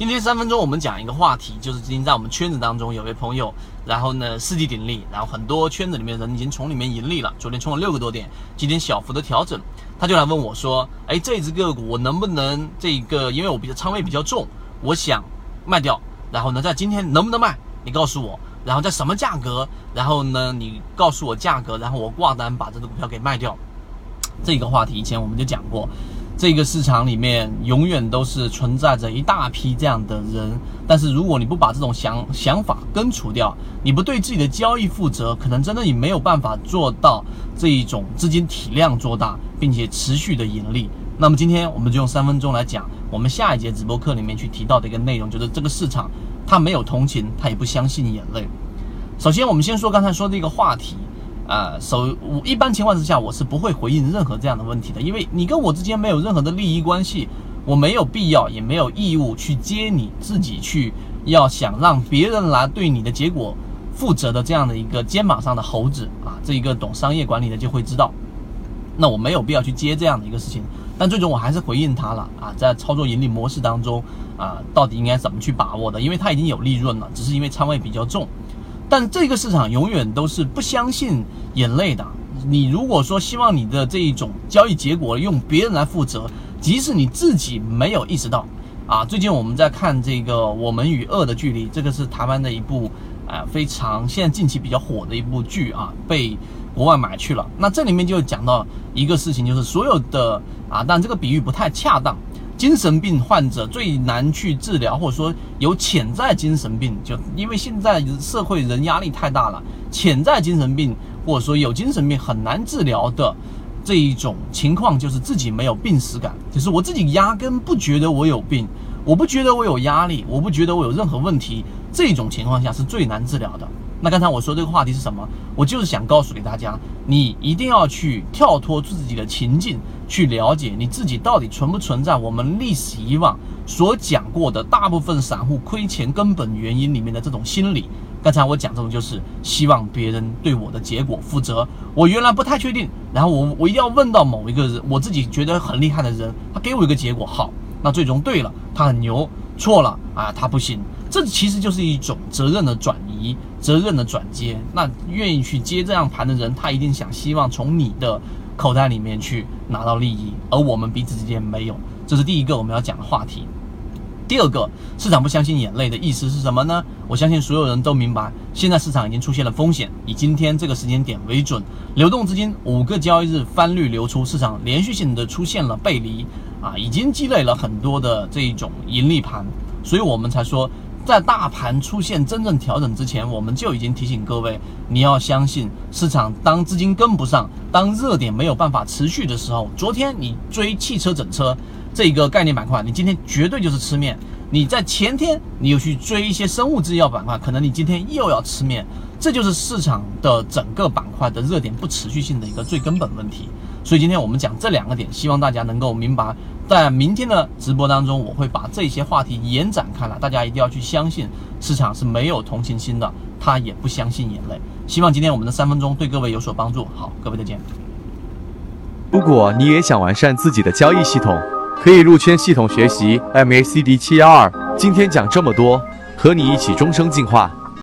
今天三分钟我们讲一个话题，就是今天在我们圈子当中有位朋友，然后呢世纪鼎立，然后很多圈子里面人已经从里面盈利了，昨天冲了六个多点，今天小幅的调整，他就来问我说，哎，这只个股我能不能这个，因为我比较仓位比较重，我想卖掉，然后呢在今天能不能卖？你告诉我，然后在什么价格？然后呢你告诉我价格，然后我挂单把这个股票给卖掉。这个话题以前我们就讲过。这个市场里面永远都是存在着一大批这样的人，但是如果你不把这种想想法根除掉，你不对自己的交易负责，可能真的你没有办法做到这一种资金体量做大，并且持续的盈利。那么今天我们就用三分钟来讲我们下一节直播课里面去提到的一个内容，就是这个市场它没有同情，它也不相信眼泪。首先我们先说刚才说的一个话题。啊，首我一般情况之下，我是不会回应任何这样的问题的，因为你跟我之间没有任何的利益关系，我没有必要也没有义务去接你自己去要想让别人来对你的结果负责的这样的一个肩膀上的猴子啊，这一个懂商业管理的就会知道，那我没有必要去接这样的一个事情，但最终我还是回应他了啊，在操作盈利模式当中啊，到底应该怎么去把握的，因为他已经有利润了，只是因为仓位比较重。但这个市场永远都是不相信眼泪的。你如果说希望你的这一种交易结果用别人来负责，即使你自己没有意识到，啊，最近我们在看这个《我们与恶的距离》，这个是台湾的一部啊非常现在近期比较火的一部剧啊，被国外买去了。那这里面就讲到一个事情，就是所有的啊，但这个比喻不太恰当。精神病患者最难去治疗，或者说有潜在精神病，就因为现在社会人压力太大了，潜在精神病或者说有精神病很难治疗的这一种情况，就是自己没有病史感，就是我自己压根不觉得我有病，我不觉得我有压力，我不觉得我有任何问题，这种情况下是最难治疗的。那刚才我说这个话题是什么？我就是想告诉给大家，你一定要去跳脱自己的情境，去了解你自己到底存不存在我们历史以往所讲过的大部分散户亏钱根本原因里面的这种心理。刚才我讲这种就是希望别人对我的结果负责。我原来不太确定，然后我我一定要问到某一个人，我自己觉得很厉害的人，他给我一个结果，好，那最终对了，他很牛；错了啊，他不行。这其实就是一种责任的转移，责任的转接。那愿意去接这样盘的人，他一定想希望从你的口袋里面去拿到利益，而我们彼此之间没有。这是第一个我们要讲的话题。第二个，市场不相信眼泪的意思是什么呢？我相信所有人都明白，现在市场已经出现了风险。以今天这个时间点为准，流动资金五个交易日翻绿流出，市场连续性的出现了背离啊，已经积累了很多的这一种盈利盘，所以我们才说。在大盘出现真正调整之前，我们就已经提醒各位，你要相信市场。当资金跟不上，当热点没有办法持续的时候，昨天你追汽车整车这个概念板块，你今天绝对就是吃面。你在前天你又去追一些生物制药板块，可能你今天又要吃面。这就是市场的整个板块的热点不持续性的一个最根本问题。所以今天我们讲这两个点，希望大家能够明白。在明天的直播当中，我会把这些话题延展开来，大家一定要去相信市场是没有同情心的，他也不相信眼泪。希望今天我们的三分钟对各位有所帮助。好，各位再见。如果你也想完善自己的交易系统，可以入圈系统学习 MACD 七幺二。今天讲这么多，和你一起终生进化。